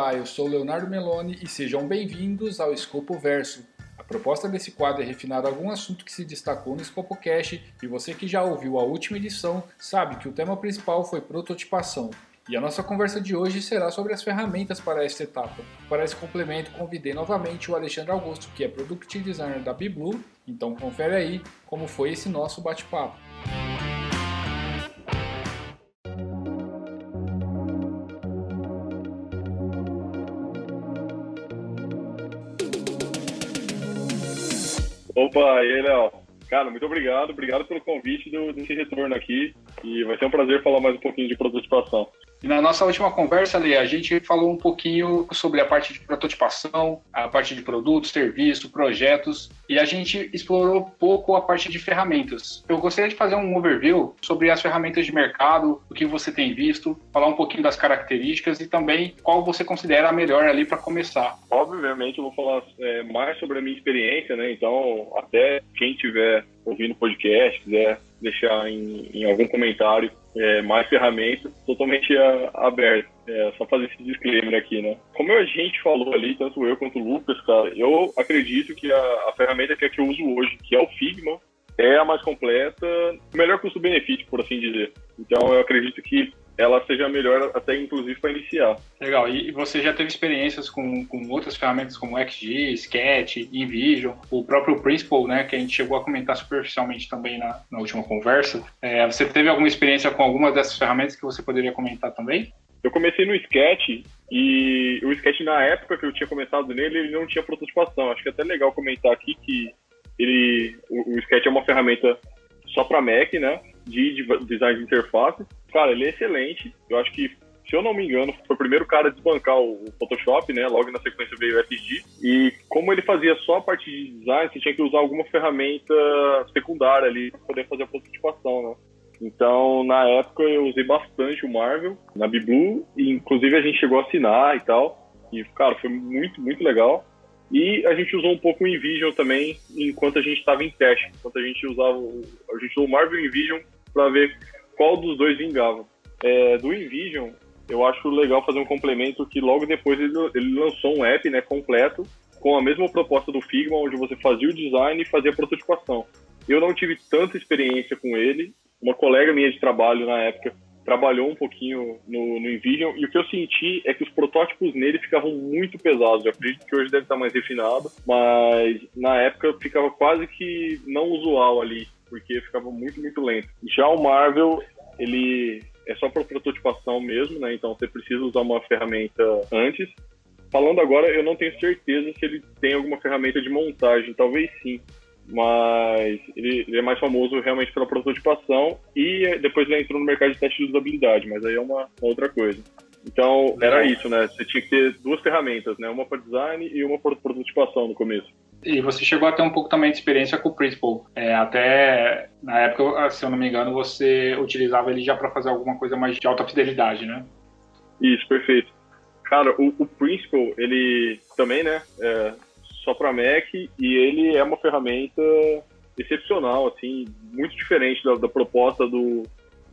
Olá, eu sou Leonardo Meloni e sejam bem-vindos ao Escopo Verso. A proposta desse quadro é refinar algum assunto que se destacou no EscopoCast e você que já ouviu a última edição sabe que o tema principal foi prototipação. E a nossa conversa de hoje será sobre as ferramentas para esta etapa. Para esse complemento, convidei novamente o Alexandre Augusto, que é Product Designer da BeBlue, então confere aí como foi esse nosso bate-papo. Opa, e aí, Léo? Cara, muito obrigado. Obrigado pelo convite do, desse retorno aqui. E vai ser um prazer falar mais um pouquinho de prototipação. E na nossa última conversa, Lê, a gente falou um pouquinho sobre a parte de prototipação, a parte de produtos, serviços, projetos, e a gente explorou pouco a parte de ferramentas. Eu gostaria de fazer um overview sobre as ferramentas de mercado, o que você tem visto, falar um pouquinho das características e também qual você considera a melhor ali para começar. Obviamente, eu vou falar é, mais sobre a minha experiência, né? Então, até quem tiver ouvindo o podcast, quiser deixar em, em algum comentário é, mais ferramentas, totalmente aberto. É, só fazer esse disclaimer aqui, né? Como a gente falou ali, tanto eu quanto o Lucas, cara, eu acredito que a, a ferramenta que, é que eu uso hoje, que é o Figma, é a mais completa, melhor custo-benefício, por assim dizer. Então eu acredito que ela seja melhor até inclusive para iniciar. Legal. E você já teve experiências com, com outras ferramentas como XG, Sketch, InVision, o próprio Principal, né, que a gente chegou a comentar superficialmente também na, na última conversa. É, você teve alguma experiência com alguma dessas ferramentas que você poderia comentar também? Eu comecei no Sketch e o Sketch na época que eu tinha começado nele, ele não tinha prototipação. Acho que é até legal comentar aqui que ele, o, o Sketch é uma ferramenta só para Mac, né? de design de interface. Cara, ele é excelente. Eu acho que, se eu não me engano, foi o primeiro cara a desbancar o Photoshop, né? Logo na sequência veio o FG. E como ele fazia só a parte de design, você tinha que usar alguma ferramenta secundária ali para poder fazer a prototipação, né? Então, na época, eu usei bastante o Marvel na BeBlue, e inclusive a gente chegou a assinar e tal. E, cara, foi muito, muito legal. E a gente usou um pouco o InVision também enquanto a gente estava em teste. Enquanto a gente usava. A gente usou o Marvel InVision para ver qual dos dois vingava. É, do InVision, eu acho legal fazer um complemento que logo depois ele, ele lançou um app né, completo com a mesma proposta do Figma, onde você fazia o design e fazia a prototipação. Eu não tive tanta experiência com ele. Uma colega minha de trabalho na época trabalhou um pouquinho no, no InVision e o que eu senti é que os protótipos nele ficavam muito pesados. Eu acredito que hoje deve estar mais refinado, mas na época ficava quase que não usual ali porque ficava muito, muito lento. Já o Marvel, ele é só para prototipação mesmo, né? Então você precisa usar uma ferramenta antes. Falando agora, eu não tenho certeza se ele tem alguma ferramenta de montagem, talvez sim, mas ele, ele é mais famoso realmente pela prototipação e depois ele entrou no mercado de teste de usabilidade, mas aí é uma, uma outra coisa. Então, era isso, né? Você tinha que ter duas ferramentas, né? Uma para design e uma para prototipação no começo. E você chegou a ter um pouco também de experiência com o Principal. É, até na época, se eu não me engano, você utilizava ele já para fazer alguma coisa mais de alta fidelidade, né? Isso, perfeito. Cara, o, o Principal, ele também, né? É só para Mac e ele é uma ferramenta excepcional, assim, muito diferente da, da proposta do,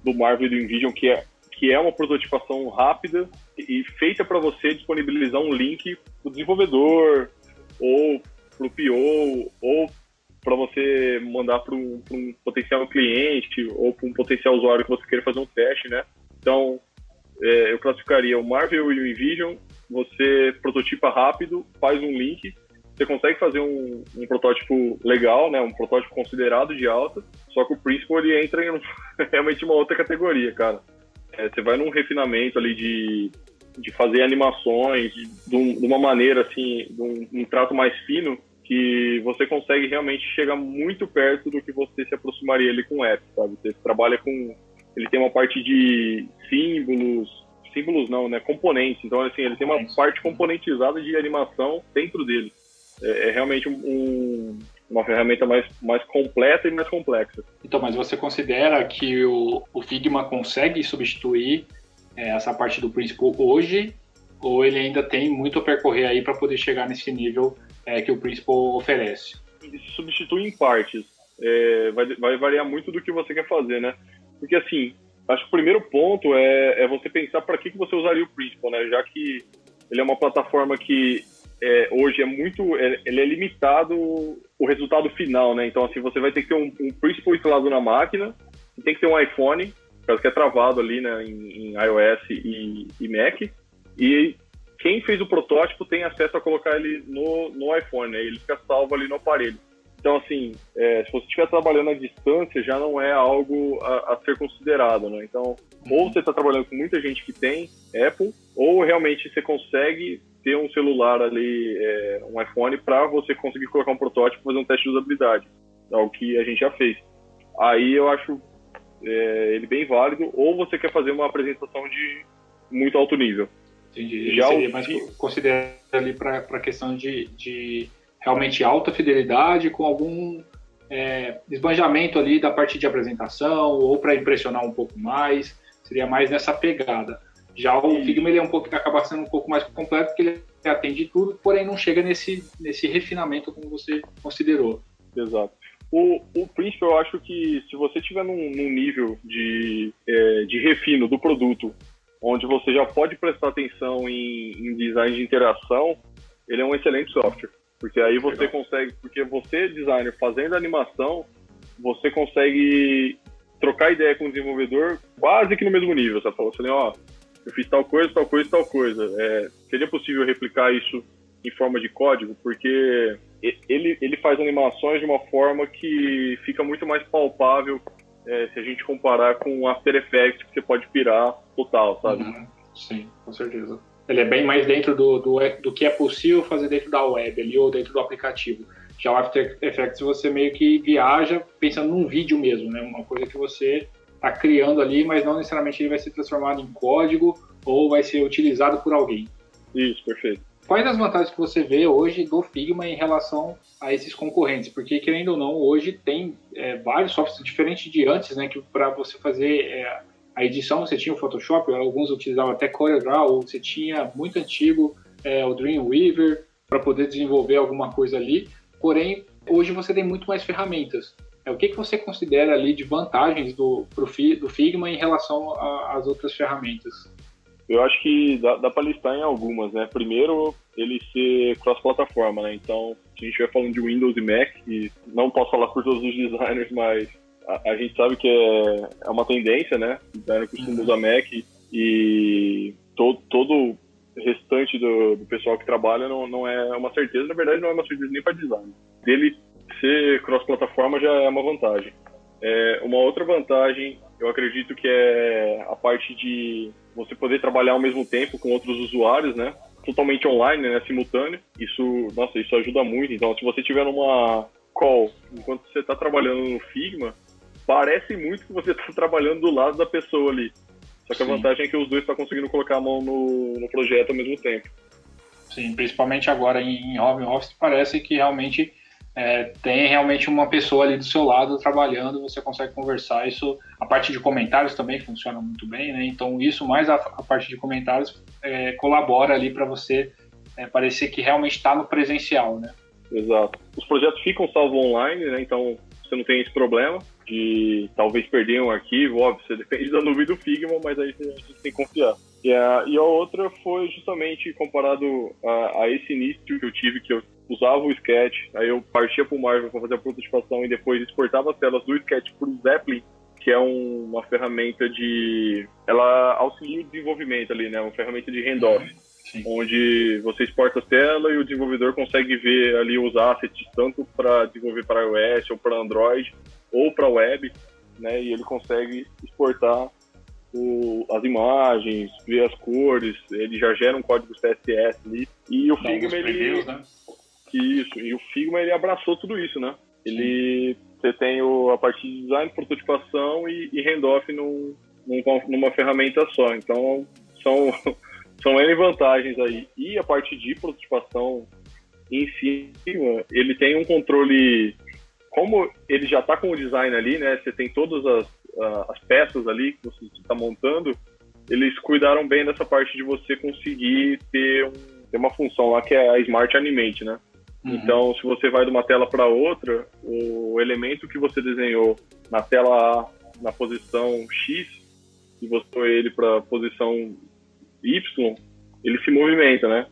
do Marvel e do Nvidia, que é que é uma prototipação rápida e feita para você disponibilizar um link para o desenvolvedor ou para o PO ou para você mandar para um, um, potencial cliente ou para um potencial usuário que você queira fazer um teste, né? Então, é, eu classificaria o Marvel e o Envision, você prototipa rápido, faz um link, você consegue fazer um, um, protótipo legal, né? Um protótipo considerado de alta, só que o Principal ele entra em realmente uma outra categoria, cara. É, você vai num refinamento ali de, de fazer animações de, de, uma maneira assim, de um, um trato mais fino, que você consegue realmente chegar muito perto do que você se aproximaria ali com o app, sabe? Você trabalha com. Ele tem uma parte de símbolos, símbolos não, né? Componentes. Então, assim, ele tem uma parte componentizada de animação dentro dele. É, é realmente um, uma ferramenta mais, mais completa e mais complexa. Então, mas você considera que o, o Figma consegue substituir é, essa parte do Principal hoje? Ou ele ainda tem muito a percorrer aí para poder chegar nesse nível é, que o Principal oferece? Substitui em partes. É, vai, vai variar muito do que você quer fazer, né? Porque assim, acho que o primeiro ponto é, é você pensar para que, que você usaria o Principal, né? Já que ele é uma plataforma que é, hoje é muito, é, ele é limitado o resultado final, né? Então, assim, você vai ter que ter um, um principal instalado na máquina, tem que ter um iPhone, caso que é travado ali, né, em, em iOS e, e, Mac, e quem fez o protótipo tem acesso a colocar ele no, no iPhone, né? Ele fica salvo ali no aparelho. Então, assim, é, se você estiver trabalhando à distância, já não é algo a, a ser considerado, né? Então, ou você está trabalhando com muita gente que tem Apple, ou realmente você consegue ter um celular ali, é, um iPhone, para você conseguir colocar um protótipo fazer um teste de usabilidade. É o que a gente já fez. Aí eu acho é, ele bem válido, ou você quer fazer uma apresentação de muito alto nível. Entendi. Já seria mais considerado ali para a questão de, de realmente alta fidelidade com algum é, esbanjamento ali da parte de apresentação ou para impressionar um pouco mais, seria mais nessa pegada. Já o Figma ele é um pouco, acaba sendo um pouco mais completo, porque ele atende tudo, porém não chega nesse, nesse refinamento como você considerou. Exato. O, o Príncipe, eu acho que se você tiver num, num nível de, é, de refino do produto, onde você já pode prestar atenção em, em, design de interação, ele é um excelente software. Porque aí você Legal. consegue, porque você, designer, fazendo animação, você consegue trocar ideia com o desenvolvedor quase que no mesmo nível. Você fala assim, ó, eu fiz tal coisa, tal coisa, tal coisa. É, seria possível replicar isso em forma de código? Porque ele, ele faz animações de uma forma que fica muito mais palpável é, se a gente comparar com o After Effects, que você pode pirar total, sabe? Uhum. Sim, com certeza. Ele é bem mais dentro do, do, do que é possível fazer dentro da web ali ou dentro do aplicativo. Já o After Effects você meio que viaja pensando num vídeo mesmo, né? Uma coisa que você está criando ali, mas não necessariamente ele vai ser transformado em código ou vai ser utilizado por alguém. Isso, perfeito. Quais as vantagens que você vê hoje do Figma em relação a esses concorrentes? Porque, querendo ou não, hoje tem é, vários softwares diferentes de antes, né? Que para você fazer é, a edição você tinha o Photoshop, alguns utilizavam até CorelDRAW, você tinha muito antigo é, o Dreamweaver para poder desenvolver alguma coisa ali. Porém, hoje você tem muito mais ferramentas. É, o que, que você considera ali de vantagens do, pro, do Figma em relação às outras ferramentas? Eu acho que dá, dá para listar em algumas, né? Primeiro, ele ser cross-plataforma, né? Então, se a gente estiver falando de Windows e Mac, e não posso falar por todos os designers, mas a, a gente sabe que é, é uma tendência, né? O designer costuma usar Mac e todo, todo restante do, do, pessoal que trabalha não, não é uma certeza, na verdade não é uma certeza nem para design. Dele ser cross-plataforma já é uma vantagem. É, uma outra vantagem, eu acredito que é a parte de você poder trabalhar ao mesmo tempo com outros usuários, né? Totalmente online, né? Simultâneo. Isso, nossa, isso ajuda muito. Então, se você tiver numa call enquanto você está trabalhando no Figma, parece muito que você está trabalhando do lado da pessoa ali. Só que Sim. a vantagem é que os dois estão tá conseguindo colocar a mão no, no projeto ao mesmo tempo. Sim, principalmente agora em home office, parece que realmente é, tem realmente uma pessoa ali do seu lado trabalhando, você consegue conversar. Isso, a parte de comentários também funciona muito bem, né? Então, isso mais a, a parte de comentários é, colabora ali para você é, parecer que realmente está no presencial, né? Exato. Os projetos ficam salvos online, né? Então, você não tem esse problema de talvez perder um arquivo, óbvio, você depende da nuvem do Figma, mas aí gente tem que confiar. E a, e a outra foi justamente comparado a, a esse início que eu tive, que eu usava o Sketch, aí eu partia para o Marvel para fazer a prototipação e depois exportava as telas do Sketch para o Zeppelin, que é um, uma ferramenta de... Ela auxilia o desenvolvimento ali, né? Uma ferramenta de handoff. Sim. onde você exporta a tela e o desenvolvedor consegue ver ali os assets tanto para desenvolver para iOS ou para Android ou para web, né? E ele consegue exportar o, as imagens, ver as cores, ele já gera um código CSS ali. E o Figma ele né? Isso, e o Figma ele abraçou tudo isso, né? Ele Sim. você tem o, a parte de design, prototipação e, e handoff num, num, numa ferramenta só. Então são são N vantagens aí. E a parte de prototipação em cima, ele tem um controle. Como ele já está com o design ali, né? Você tem todas as, as peças ali que você está montando. Eles cuidaram bem dessa parte de você conseguir ter, um, ter uma função lá que é a Smart Animate, né? Uhum. Então, se você vai de uma tela para outra, o elemento que você desenhou na tela A, na posição X, e você foi ele para posição Y, ele se movimenta, né?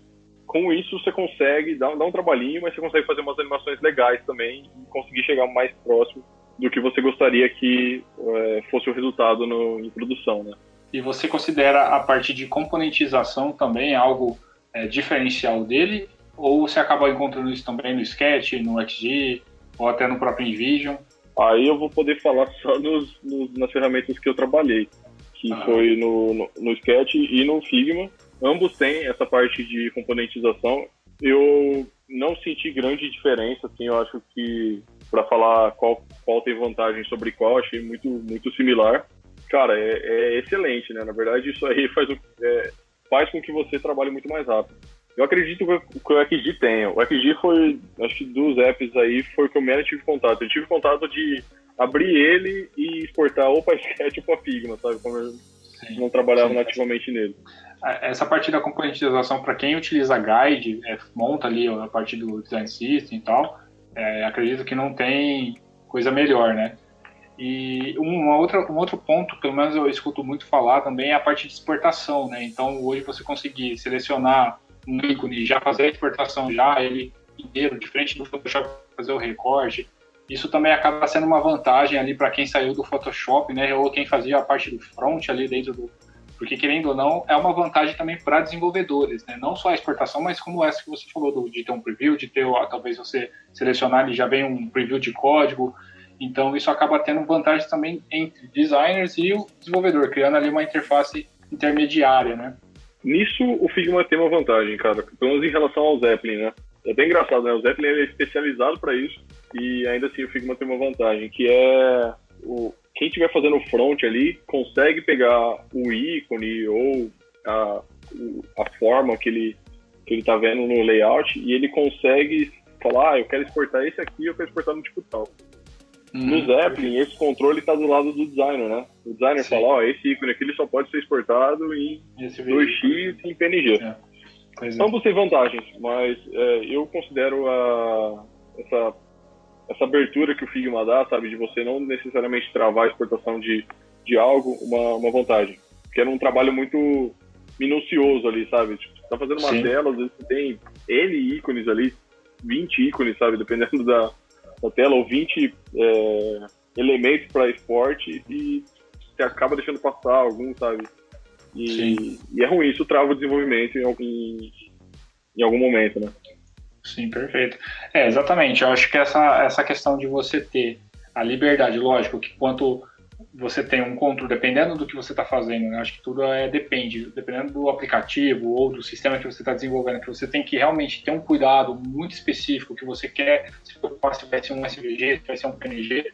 Com isso você consegue dar, dar um trabalhinho, mas você consegue fazer umas animações legais também e conseguir chegar mais próximo do que você gostaria que é, fosse o resultado no, em produção, né? E você considera a parte de componentização também algo é, diferencial dele? Ou você acaba encontrando isso também no Sketch, no XG ou até no próprio InVision? Aí eu vou poder falar só nos, nos nas ferramentas que eu trabalhei, que ah. foi no, no, no Sketch e no Figma. Ambos têm essa parte de componentização. Eu não senti grande diferença, assim, eu acho que para falar qual, qual tem vantagem sobre qual, achei muito, muito similar. Cara, é, é excelente, né? Na verdade, isso aí faz, é, faz com que você trabalhe muito mais rápido. Eu acredito que o XG tenha. O XG foi, acho que dos apps aí, foi o que eu menos tive contato. Eu tive contato de abrir ele e exportar ou para Sketch ou para Figma, sabe? Como eu sim, não trabalhava sim, nativamente nele. Essa parte da componentização, para quem utiliza Guide, é, monta ali a parte do Design System e tal, é, acredito que não tem coisa melhor, né? E uma outra, um outro ponto, pelo menos eu escuto muito falar também, é a parte de exportação, né? Então, hoje você conseguir selecionar um ícone já fazer a exportação já ele inteiro, diferente do Photoshop fazer o recorte, isso também acaba sendo uma vantagem ali para quem saiu do Photoshop, né? Ou quem fazia a parte do front ali dentro do, porque querendo ou não é uma vantagem também para desenvolvedores, né? Não só a exportação, mas como essa que você falou do, de ter um preview, de ter talvez você selecionar e já vem um preview de código. Então isso acaba tendo vantagem também entre designers e o desenvolvedor, criando ali uma interface intermediária, né? Nisso o Figma tem uma vantagem, cara, pelo menos em relação ao Zeppelin, né? É bem engraçado, né? O Zeppelin é especializado para isso e ainda assim o Figma tem uma vantagem, que é o, quem estiver fazendo front ali consegue pegar o ícone ou a, a forma que ele que ele está vendo no layout e ele consegue falar, ah, eu quero exportar esse aqui, eu quero exportar no tipo tal. Hum, no Zeppelin, esse controle está do lado do designer, né? O designer Sim. fala, ó, oh, esse ícone aqui ele só pode ser exportado em 2x e em PNG. É. Ambos têm vantagens, mas é, eu considero a, essa essa abertura que o Figma dá, sabe, de você não necessariamente travar a exportação de, de algo, uma, uma vantagem. Porque era um trabalho muito minucioso ali, sabe? Tipo, você tá fazendo uma Sim. tela, às vezes você tem N ícones ali, 20 ícones, sabe, dependendo da, da tela, ou 20 é, elementos para esporte, e você acaba deixando passar algum, sabe? E, e, é ruim, isso trava o desenvolvimento em algum, em algum momento, né? Sim, perfeito. É, exatamente. Eu acho que essa, essa questão de você ter a liberdade, lógico, que quanto você tem um controle, dependendo do que você está fazendo, né? acho que tudo é, depende, dependendo do aplicativo ou do sistema que você está desenvolvendo, que você tem que realmente ter um cuidado muito específico que você quer, se preocupar se vai ser um SVG, se vai ser um PNG,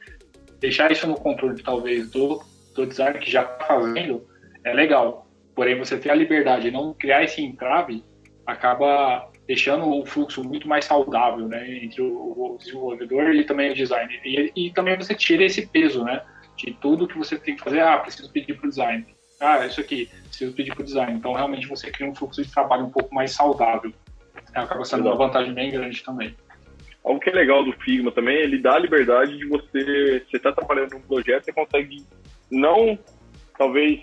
deixar isso no controle, talvez, do, do designer que já está fazendo, é legal. Porém, você ter a liberdade de não criar esse entrave, acaba deixando o fluxo muito mais saudável, né, entre o, desenvolvedor e também o designer. E, e, também você tira esse peso, né, de tudo que você tem que fazer. Ah, preciso pedir para o design. Ah, isso aqui, preciso pedir para o design. Então, realmente, você cria um fluxo de trabalho um pouco mais saudável. É, acaba sendo uma vantagem bem grande também. Algo que é legal do Figma também, ele dá a liberdade de você, você está trabalhando num projeto, você consegue não, talvez,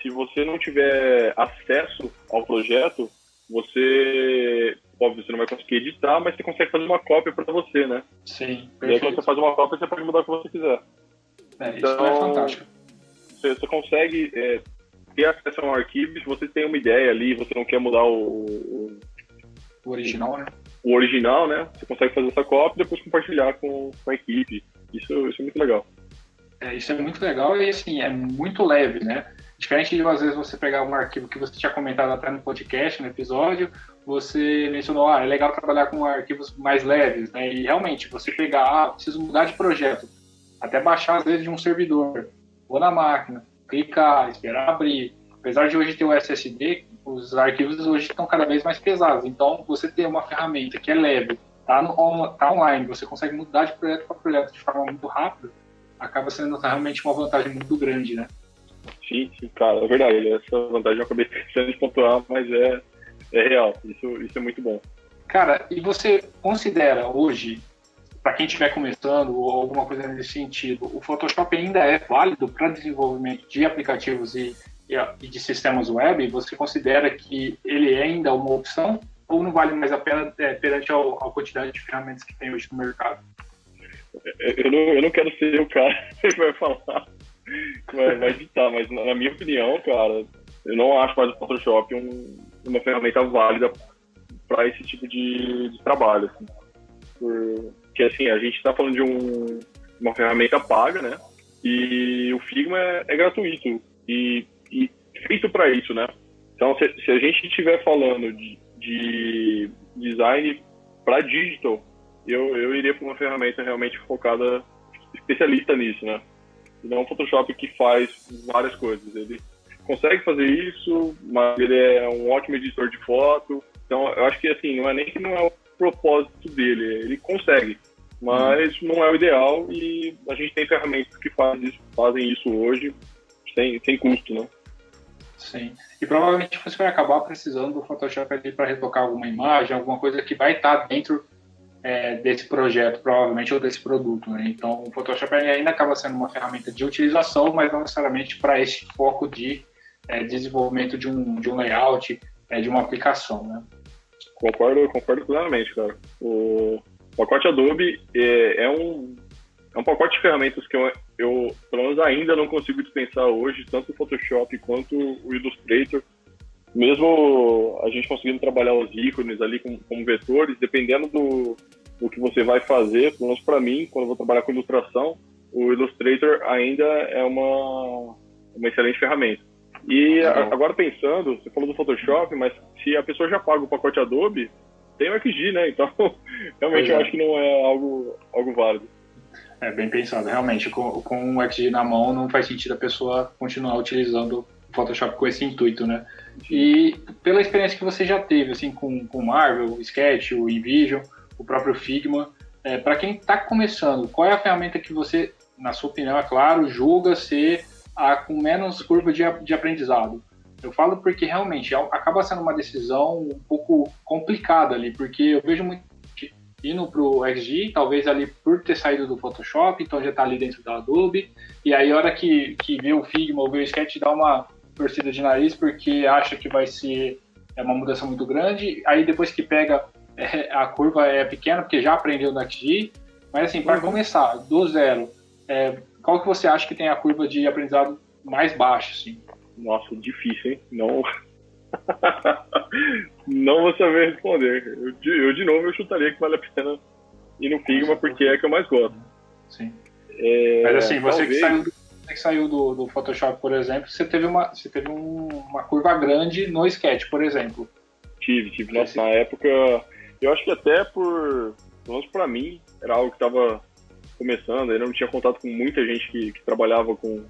se você não tiver acesso ao projeto, você, óbvio, você não vai conseguir editar, mas você consegue fazer uma cópia para você, né? Sim, perfeito. E aí quando você faz uma cópia, você pode mudar o que você quiser. É, então, isso é fantástico. Você, você consegue é, ter acesso a um arquivo, se você tem uma ideia ali, você não quer mudar o, o, o original, né? O original, né? Você consegue fazer essa cópia e depois compartilhar com, com a equipe. Isso, isso é muito legal. É, isso é muito legal e assim, é muito leve, né? Diferente de às vezes você pegar um arquivo que você tinha comentado até no podcast, no episódio, você mencionou, ah, é legal trabalhar com arquivos mais leves, né? E realmente, você pegar, ah, preciso mudar de projeto, até baixar às vezes de um servidor, vou na máquina, clicar, esperar abrir. Apesar de hoje ter o SSD, os arquivos hoje estão cada vez mais pesados. Então, você ter uma ferramenta que é leve, tá, no, tá online, você consegue mudar de projeto para projeto de forma muito rápida, acaba sendo realmente uma vantagem muito grande, né? Sim, sim, cara, é verdade. Essa vantagem eu acabei esquecendo de pontuar, mas é, é real. Isso, isso é muito bom. Cara, e você considera hoje, para quem estiver começando ou alguma coisa nesse sentido, o Photoshop ainda é válido para desenvolvimento de aplicativos e, e de sistemas web, você considera que ele é ainda uma opção ou não vale mais a pena é, perante a, quantidade de ferramentas que tem hoje no mercado? Eu não, eu não quero ser o cara que vai falar, vai, vai mas na minha opinião, cara, eu não acho mais o Photoshop um, uma ferramenta válida para esse tipo de, de trabalho. Assim. Porque, assim, a gente está falando de um, uma ferramenta paga, né? E o Figma é, é gratuito e, e feito para isso, né? Então, se, se, a gente estiver falando de, de design para digital, eu, eu iria para uma ferramenta realmente focada, especialista nisso, né? E não um Photoshop que faz várias coisas. Ele consegue fazer isso, mas ele é um ótimo editor de foto. Então, eu acho que, assim, não é nem que não é o propósito dele, ele consegue, mas não é o ideal e a gente tem ferramentas que fazem isso, fazem isso hoje sem, sem custo, né? Sim. E provavelmente você vai acabar precisando do Photoshop ali para retocar alguma imagem, alguma coisa que vai estar dentro é, desse projeto, provavelmente, ou desse produto. Né? Então, o Photoshop ainda acaba sendo uma ferramenta de utilização, mas não necessariamente para esse foco de é, desenvolvimento de um, de um layout, é, de uma aplicação. Né? Concordo, concordo plenamente, cara. O pacote Adobe é, é um, é um pacote de ferramentas que eu, eu, pelo menos, ainda não consigo dispensar hoje, tanto o Photoshop quanto o Illustrator. Mesmo a gente conseguindo trabalhar os ícones ali como, como vetores, dependendo do, do que você vai fazer, pelo menos para mim, quando eu vou trabalhar com ilustração, o Illustrator ainda é uma, uma excelente ferramenta. E agora pensando, você falou do Photoshop, mas se a pessoa já paga o pacote Adobe, tem o XG, né? Então, realmente eu é. acho que não é algo, algo válido. É bem pensado, realmente. Com, com o XG na mão, não faz sentido a pessoa continuar utilizando o Photoshop com esse intuito, né? E pela experiência que você já teve, assim, com, com Marvel, o Sketch, o InVision, o próprio Figma, é, para quem está começando, qual é a ferramenta que você, na sua opinião, é claro, julga ser a, com menos curva de, de aprendizado. Eu falo porque realmente é acaba sendo uma decisão um pouco complicada ali, porque eu vejo muito indo para o XG, talvez ali por ter saído do Photoshop, então já está ali dentro da Adobe, e aí a hora que, que vê o Figma ou vê o Sketch dá uma torcida de nariz porque acha que vai ser é uma mudança muito grande, aí depois que pega é, a curva é pequena porque já aprendeu no XG, mas assim, para uhum. começar do zero, é, qual que você acha que tem a curva de aprendizado mais baixa, assim? Nossa, difícil, hein? Não. não vou saber responder. Eu, eu, de novo, eu chutaria que vale a pena ir no Figma porque é que eu mais gosto. Sim. É, Mas assim, você talvez... que saiu, você que saiu do, do, Photoshop, por exemplo, você teve, uma, você teve um, uma curva grande no Sketch, por exemplo. Tive, tive. Nossa, na época, eu acho que até por, pelo menos pra mim, era algo que tava começando, eu não tinha contato com muita gente que, que trabalhava com,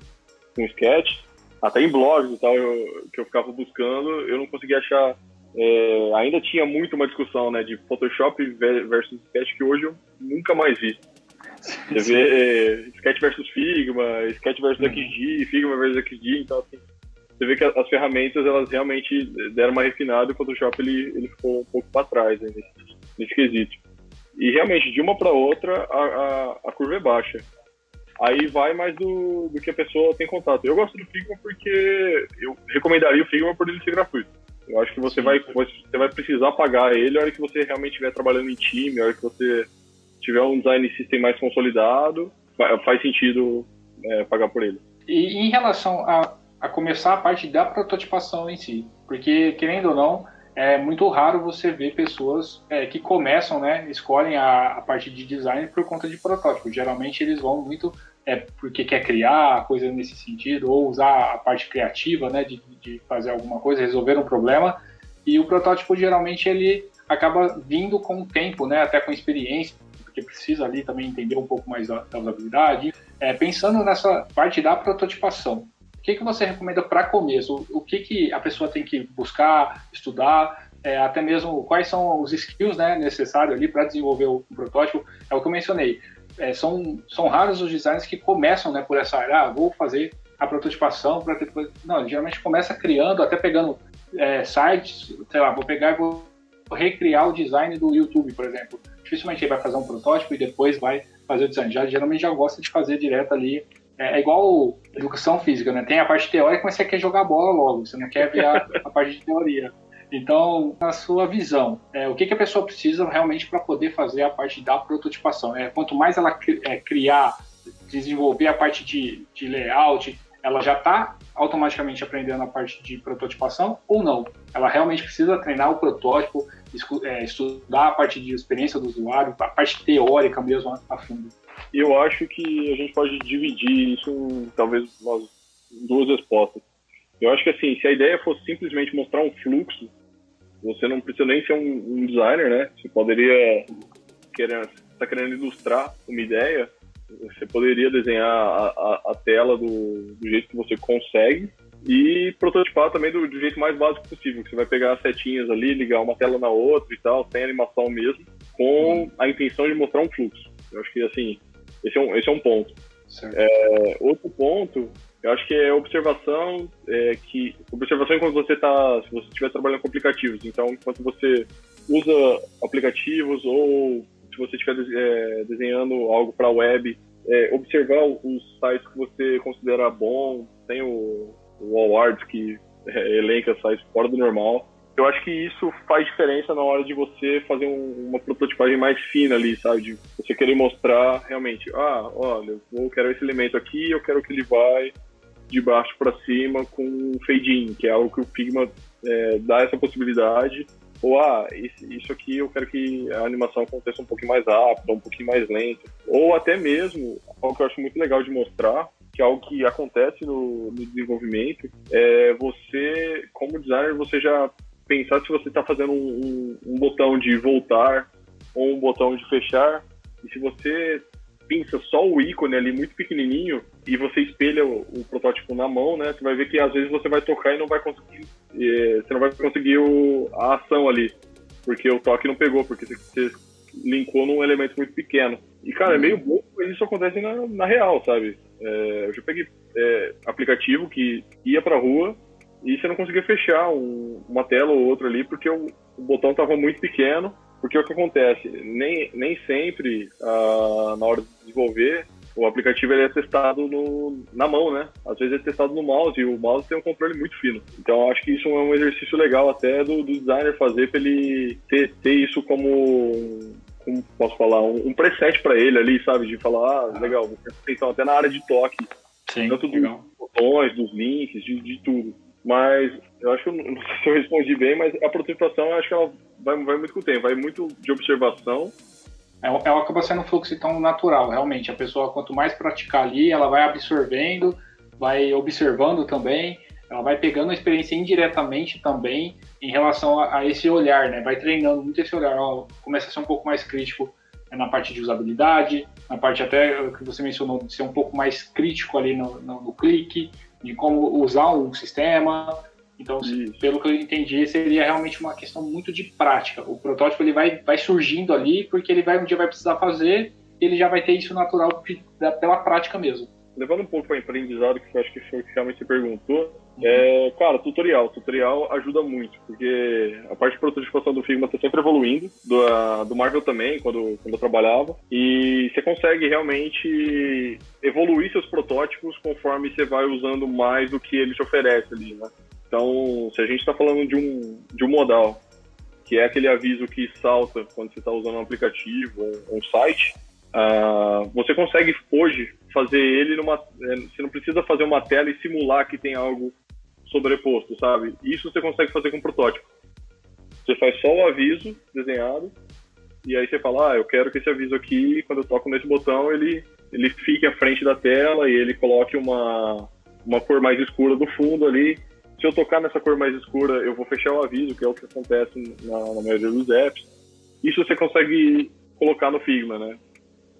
com sketch, até em blogs e tal, eu, que eu ficava buscando, eu não conseguia achar. É, ainda tinha muito uma discussão né, de Photoshop versus Sketch que hoje eu nunca mais vi. Você vê é, Sketch versus Figma, Sketch versus uhum. XG, Figma versus XG, então assim, você vê que as ferramentas elas realmente deram uma refinada e o Photoshop ele, ele ficou um pouco para trás né, nesse, nesse quesito. E realmente, de uma para outra, a, a, a, curva é baixa. Aí vai mais do, do que a pessoa tem contato. Eu gosto do Figma porque eu recomendaria o Figma por ele ser gratuito. Eu acho que você vai, você vai precisar pagar ele a hora que você realmente estiver trabalhando em time, a hora que você tiver um design system mais consolidado, faz sentido é, pagar por ele. E em relação a, a começar a parte da prototipação em si, porque querendo ou não, é muito raro você ver pessoas é, que começam, né, escolhem a, a, parte de design por conta de protótipo. Geralmente eles vão muito é, porque quer criar coisa nesse sentido, ou usar a parte criativa, né, de, de fazer alguma coisa, resolver um problema. E o protótipo geralmente ele acaba vindo com o tempo, né, até com experiência, porque precisa ali também entender um pouco mais da, da usabilidade. É, pensando nessa parte da prototipação, o que, que você recomenda para começo? O, que, que a pessoa tem que buscar, estudar, é, até mesmo quais são os skills né, necessários ali para desenvolver o, o, protótipo? É o que eu mencionei. É, são, são raros os designers que começam né, por essa área, ah, vou fazer a prototipação para depois. Não, geralmente começa criando, até pegando é, sites, sei lá, vou pegar e vou recriar o design do YouTube, por exemplo. Dificilmente ele vai fazer um protótipo e depois vai fazer o design. Já, geralmente já gosta de fazer direto ali é, é igual educação física, né? Tem a parte teórica, mas você quer jogar bola logo, você não quer ver a, a parte de teoria. Então, na sua visão, é, o que, que, a pessoa precisa realmente para poder fazer a parte da prototipação? É, quanto mais ela é, criar, desenvolver a parte de, de layout, ela já está automaticamente aprendendo a parte de prototipação ou não? Ela realmente precisa treinar o protótipo, é, estudar a parte de experiência do usuário, a parte teórica mesmo a fundo. Eu acho que a gente pode dividir isso em talvez duas respostas. Eu acho que assim, se a ideia fosse simplesmente mostrar um fluxo, você não precisa nem ser um, um designer, né? Você poderia querer, tá querendo ilustrar uma ideia, você poderia desenhar a, a, a tela do, do, jeito que você consegue e prototipar também do, do, jeito mais básico possível. Você vai pegar as setinhas ali, ligar uma tela na outra e tal, sem animação mesmo, com a intenção de mostrar um fluxo. Eu acho que assim, esse é um, esse é um ponto. É, outro ponto, eu acho que é observação, é, que observação enquanto você está, se você estiver trabalhando com aplicativos. Então, enquanto você usa aplicativos ou se você estiver é, desenhando algo para a web, é, observar os sites que você considera bom. Tem o, o Awards que é, elenca sites fora do normal. Eu acho que isso faz diferença na hora de você fazer um, uma prototipagem mais fina ali, sabe? De você querer mostrar realmente, ah, olha, eu quero esse elemento aqui, eu quero que ele vai de baixo para cima com fade-in, que é algo que o Figma é, dá essa possibilidade ou ah, isso aqui eu quero que a animação aconteça um pouquinho mais rápido, um pouquinho mais lenta. Ou até mesmo, algo que eu acho muito legal de mostrar, que é algo que acontece no, no desenvolvimento, é você, como designer, você já pensar se você está fazendo um, um, um botão de voltar ou um botão de fechar, e se você pinça só o ícone ali muito pequenininho e você espelha o, o, protótipo na mão, né? Você vai ver que às vezes você vai tocar e não vai conseguir, é, você não vai conseguir o, a ação ali, porque o toque não pegou, porque você, você linkou num elemento muito pequeno. E cara, é meio uhum. bom, mas isso acontece na, na real, sabe? É, eu já peguei é, aplicativo que ia pra rua e você não conseguia fechar um, uma tela ou outra ali porque o, o botão estava muito pequeno porque o que acontece? Nem, nem sempre, uh, na hora de desenvolver, o aplicativo ele é testado no, na mão, né? Às vezes é testado no mouse e o mouse tem um controle muito fino. Então acho que isso é um exercício legal até do, do designer fazer para ele ter, ter isso como, como posso falar, um, um preset para ele ali, sabe? De falar, ah, legal, então até na área de toque. Sim, tanto legal. dos botões, dos links, de, de tudo. Mas eu acho que não sei se eu respondi bem, mas a prototipação eu acho que ela vai, vai muito com o tempo, vai muito de observação. É, ela acaba sendo um fluxo tão natural, realmente. A pessoa, quanto mais praticar ali, ela vai absorvendo, vai observando também, ela vai pegando a experiência indiretamente também em relação a, a esse olhar, né? Vai treinando muito esse olhar, ó, começa a ser um pouco mais crítico né, na parte de usabilidade, na parte até que você mencionou de ser um pouco mais crítico ali no, no, no clique, de como usar um sistema. Então, Isso. pelo que eu entendi, seria realmente uma questão muito de prática. O protótipo ele vai, vai surgindo ali porque ele vai um dia vai precisar fazer, ele já vai ter isso natural pela prática mesmo. Levando um pouco para o aprendizado, que eu acho que foi o que realmente você perguntou, é, cara, tutorial. Tutorial ajuda muito, porque a parte de prototipação do Figma está sempre evoluindo, do, do Marvel também, quando, quando eu trabalhava, e você consegue realmente evoluir seus protótipos conforme você vai usando mais do que ele te oferece ali, né? Então, se a gente está falando de um, de um modal, que é aquele aviso que salta quando você está usando um aplicativo, um, um site, uh, você consegue hoje fazer ele numa. É, você não precisa fazer uma tela e simular que tem algo sobreposto, sabe? Isso você consegue fazer com um protótipo. Você faz só o aviso desenhado e aí você fala, ah, eu quero que esse aviso aqui, quando eu toco nesse botão, ele, ele fique à frente da tela e ele coloque uma, uma cor mais escura do fundo ali. Se eu tocar nessa cor mais escura, eu vou fechar o aviso, que é o que acontece na, na maioria dos apps. Isso você consegue colocar no Figma, né?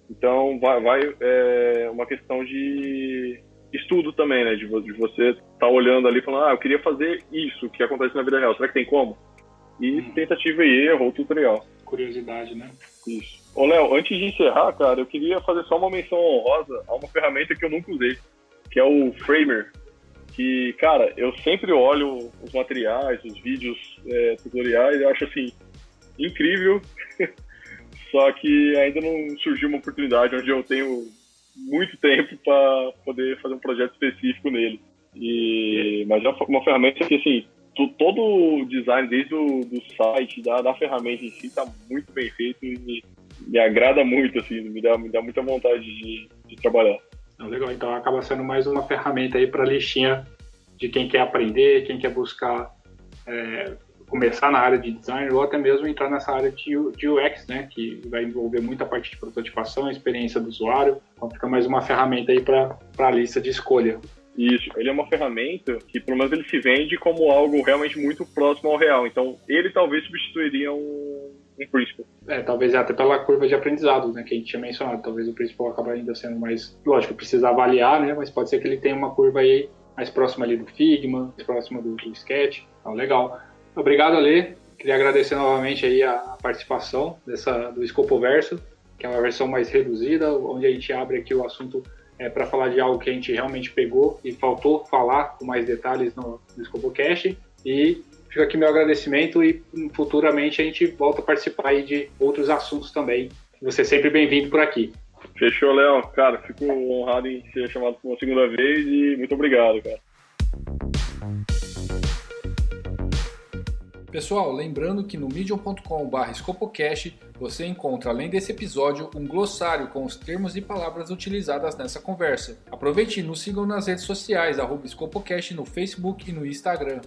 Então, vai, vai é uma questão de estudo também, né? De, de você estar tá olhando ali e falando, ah, eu queria fazer isso que acontece na vida real. Será que tem como? E hum. tentativa e erro ou tutorial. Curiosidade, né? Isso. Ô, Léo, antes de encerrar, cara, eu queria fazer só uma menção honrosa a uma ferramenta que eu nunca usei, que é o Framer. Que, cara, eu sempre olho os materiais, os vídeos é, tutoriais, eu acho assim, incrível. Só que ainda não surgiu uma oportunidade onde eu tenho muito tempo para poder fazer um projeto específico nele. E, mas é uma ferramenta que, assim, todo o design, desde o do site, da, da ferramenta em si, está muito bem feito e me agrada muito, assim, me dá, me dá muita vontade de, de trabalhar. Legal, então acaba sendo mais uma ferramenta aí para a listinha de quem quer aprender, quem quer buscar é, começar na área de design ou até mesmo entrar nessa área de, de UX, né, que vai envolver muita parte de prototipação, experiência do usuário. Então fica mais uma ferramenta aí para a lista de escolha. Isso, ele é uma ferramenta que pelo menos ele se vende como algo realmente muito próximo ao real. Então ele talvez substituiria um, um principal. É, talvez até pela curva de aprendizado, né, que a gente tinha mencionado. Talvez o principal acabe ainda sendo mais, lógico, precisa avaliar, né, mas pode ser que ele tenha uma curva aí mais próxima ali do Figma, mais próxima do, do Sketch. Então, legal. Obrigado, Ale. Queria agradecer novamente aí a participação dessa, do Escopoverso, que é uma versão mais reduzida, onde a gente abre aqui o assunto é, para falar de algo que a gente realmente pegou e faltou falar com mais detalhes no, no Scopocast. E fica aqui meu agradecimento e futuramente a gente volta a participar aí de outros assuntos também. Você é sempre bem-vindo por aqui. Fechou, Léo. Cara, fico honrado em ser chamado por uma segunda vez e muito obrigado, cara. Pessoal, lembrando que no medium.com.br Scopocast você encontra, além desse episódio, um glossário com os termos e palavras utilizadas nessa conversa. Aproveite e nos sigam nas redes sociais, arroba Scopocast no Facebook e no Instagram.